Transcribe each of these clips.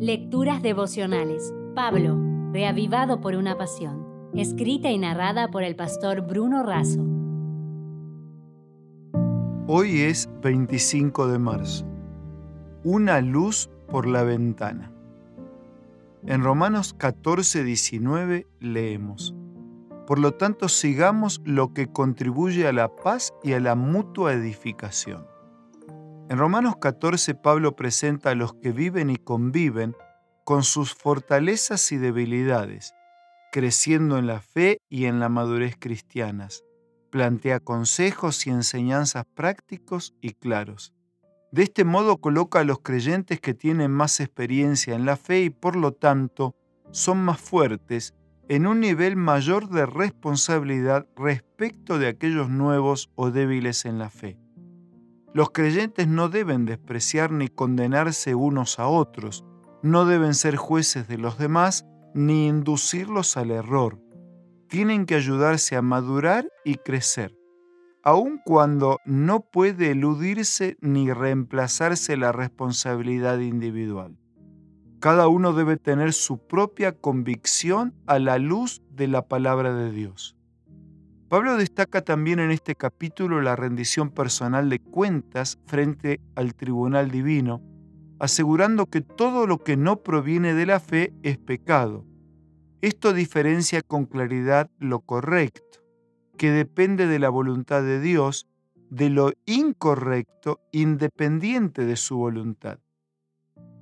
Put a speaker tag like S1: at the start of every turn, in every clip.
S1: Lecturas devocionales. Pablo, reavivado por una pasión. Escrita y narrada por el pastor Bruno Razo.
S2: Hoy es 25 de marzo. Una luz por la ventana. En Romanos 14, 19 leemos. Por lo tanto, sigamos lo que contribuye a la paz y a la mutua edificación. En Romanos 14 Pablo presenta a los que viven y conviven con sus fortalezas y debilidades, creciendo en la fe y en la madurez cristianas. Plantea consejos y enseñanzas prácticos y claros. De este modo coloca a los creyentes que tienen más experiencia en la fe y por lo tanto son más fuertes en un nivel mayor de responsabilidad respecto de aquellos nuevos o débiles en la fe. Los creyentes no deben despreciar ni condenarse unos a otros, no deben ser jueces de los demás ni inducirlos al error. Tienen que ayudarse a madurar y crecer, aun cuando no puede eludirse ni reemplazarse la responsabilidad individual. Cada uno debe tener su propia convicción a la luz de la palabra de Dios. Pablo destaca también en este capítulo la rendición personal de cuentas frente al tribunal divino, asegurando que todo lo que no proviene de la fe es pecado. Esto diferencia con claridad lo correcto, que depende de la voluntad de Dios, de lo incorrecto independiente de su voluntad.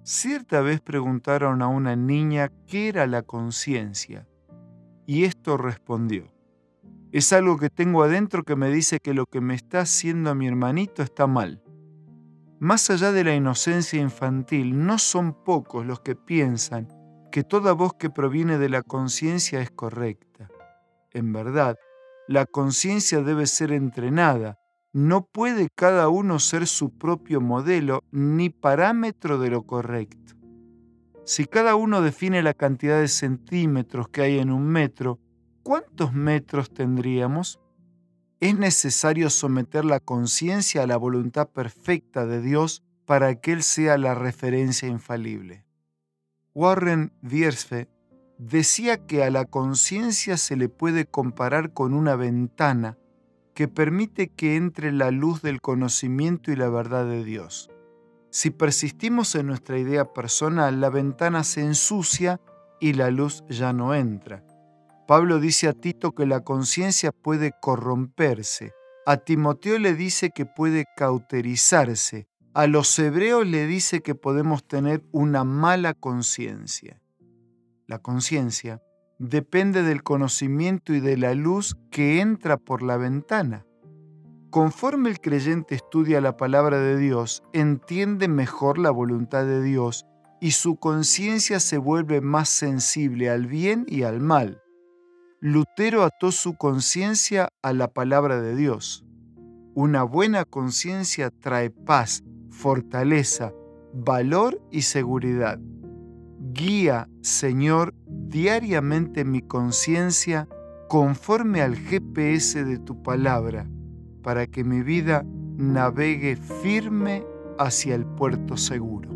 S2: Cierta vez preguntaron a una niña qué era la conciencia, y esto respondió, es algo que tengo adentro que me dice que lo que me está haciendo mi hermanito está mal. Más allá de la inocencia infantil, no son pocos los que piensan que toda voz que proviene de la conciencia es correcta. En verdad, la conciencia debe ser entrenada. No puede cada uno ser su propio modelo ni parámetro de lo correcto. Si cada uno define la cantidad de centímetros que hay en un metro, ¿cuántos metros tendríamos? Es necesario someter la conciencia a la voluntad perfecta de Dios para que Él sea la referencia infalible. Warren Wiersbe decía que a la conciencia se le puede comparar con una ventana que permite que entre la luz del conocimiento y la verdad de Dios. Si persistimos en nuestra idea personal, la ventana se ensucia y la luz ya no entra. Pablo dice a Tito que la conciencia puede corromperse. A Timoteo le dice que puede cauterizarse. A los hebreos le dice que podemos tener una mala conciencia. La conciencia depende del conocimiento y de la luz que entra por la ventana. Conforme el creyente estudia la palabra de Dios, entiende mejor la voluntad de Dios y su conciencia se vuelve más sensible al bien y al mal. Lutero ató su conciencia a la palabra de Dios. Una buena conciencia trae paz, fortaleza, valor y seguridad. Guía, Señor, diariamente mi conciencia conforme al GPS de tu palabra, para que mi vida navegue firme hacia el puerto seguro.